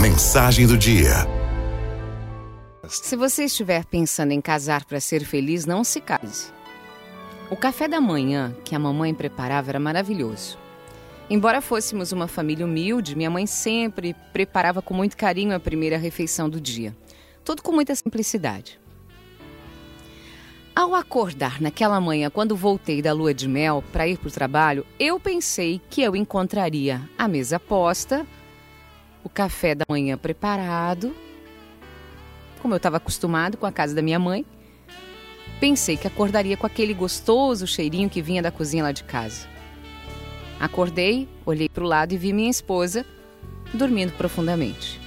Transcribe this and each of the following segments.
Mensagem do dia. Se você estiver pensando em casar para ser feliz, não se case. O café da manhã que a mamãe preparava era maravilhoso. Embora fôssemos uma família humilde, minha mãe sempre preparava com muito carinho a primeira refeição do dia. Tudo com muita simplicidade. Ao acordar naquela manhã, quando voltei da lua de mel para ir para o trabalho, eu pensei que eu encontraria a mesa posta, o café da manhã preparado, como eu estava acostumado com a casa da minha mãe. Pensei que acordaria com aquele gostoso cheirinho que vinha da cozinha lá de casa. Acordei, olhei para o lado e vi minha esposa dormindo profundamente.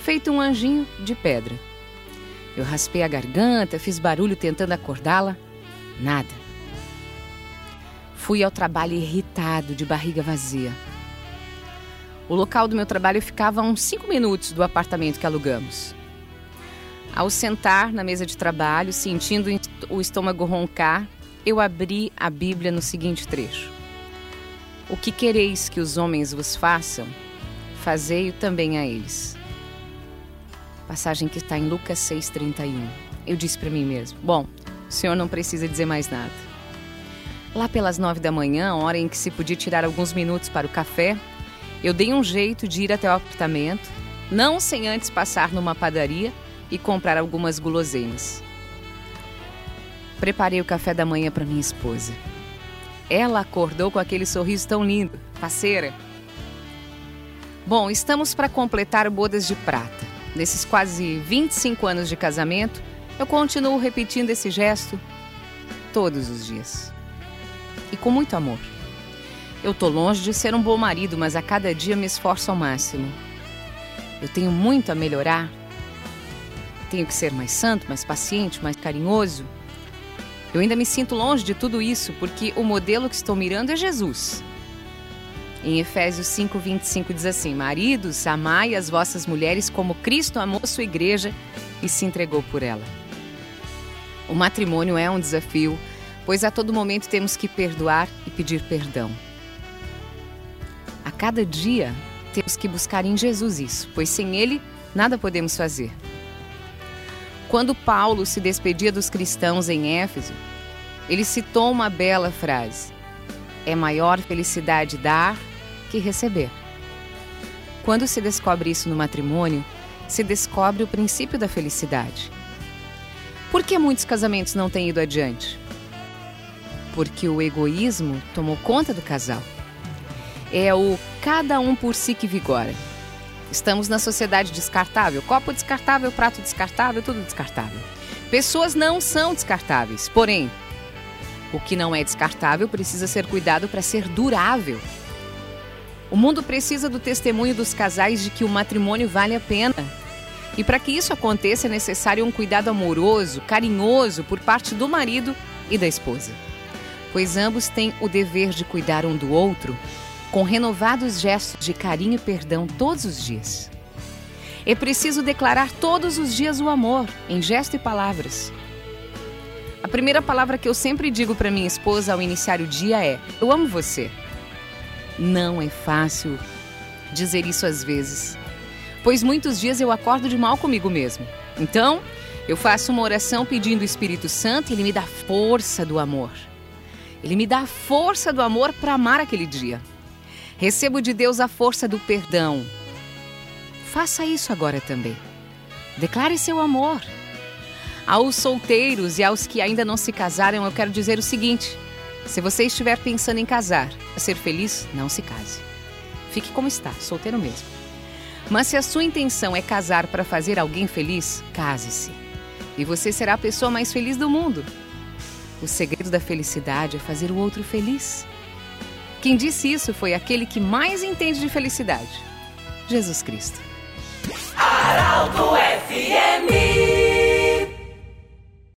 Feito um anjinho de pedra. Eu raspei a garganta, fiz barulho tentando acordá-la. Nada. Fui ao trabalho irritado, de barriga vazia. O local do meu trabalho ficava a uns cinco minutos do apartamento que alugamos. Ao sentar na mesa de trabalho, sentindo o estômago roncar, eu abri a Bíblia no seguinte trecho: O que quereis que os homens vos façam, fazei-o também a eles. Passagem que está em Lucas 6,31. Eu disse para mim mesmo: Bom, o senhor não precisa dizer mais nada. Lá pelas nove da manhã, hora em que se podia tirar alguns minutos para o café, eu dei um jeito de ir até o apartamento, não sem antes passar numa padaria e comprar algumas guloseimas. Preparei o café da manhã para minha esposa. Ela acordou com aquele sorriso tão lindo, parceira. Bom, estamos para completar bodas de prata. Nesses quase 25 anos de casamento, eu continuo repetindo esse gesto todos os dias. E com muito amor. Eu tô longe de ser um bom marido, mas a cada dia me esforço ao máximo. Eu tenho muito a melhorar. Tenho que ser mais santo, mais paciente, mais carinhoso. Eu ainda me sinto longe de tudo isso porque o modelo que estou mirando é Jesus. Em Efésios 5:25 diz assim: Maridos, amai as vossas mulheres como Cristo amou sua igreja e se entregou por ela. O matrimônio é um desafio, pois a todo momento temos que perdoar e pedir perdão. Cada dia temos que buscar em Jesus isso, pois sem Ele nada podemos fazer. Quando Paulo se despedia dos cristãos em Éfeso, ele citou uma bela frase: É maior felicidade dar que receber. Quando se descobre isso no matrimônio, se descobre o princípio da felicidade. Por que muitos casamentos não têm ido adiante? Porque o egoísmo tomou conta do casal é o cada um por si que vigora. Estamos na sociedade descartável, copo descartável, prato descartável, tudo descartável. Pessoas não são descartáveis, porém, o que não é descartável precisa ser cuidado para ser durável. O mundo precisa do testemunho dos casais de que o matrimônio vale a pena. E para que isso aconteça é necessário um cuidado amoroso, carinhoso por parte do marido e da esposa. Pois ambos têm o dever de cuidar um do outro com renovados gestos de carinho e perdão todos os dias. É preciso declarar todos os dias o amor, em gesto e palavras. A primeira palavra que eu sempre digo para minha esposa ao iniciar o dia é: Eu amo você. Não é fácil dizer isso às vezes, pois muitos dias eu acordo de mal comigo mesmo. Então, eu faço uma oração pedindo o Espírito Santo e ele me dá força do amor. Ele me dá força do amor para amar aquele dia. Recebo de Deus a força do perdão. Faça isso agora também. Declare seu amor. Aos solteiros e aos que ainda não se casaram, eu quero dizer o seguinte: se você estiver pensando em casar, a ser feliz, não se case. Fique como está, solteiro mesmo. Mas se a sua intenção é casar para fazer alguém feliz, case-se. E você será a pessoa mais feliz do mundo. O segredo da felicidade é fazer o outro feliz. Quem disse isso foi aquele que mais entende de felicidade: Jesus Cristo. Araldo FS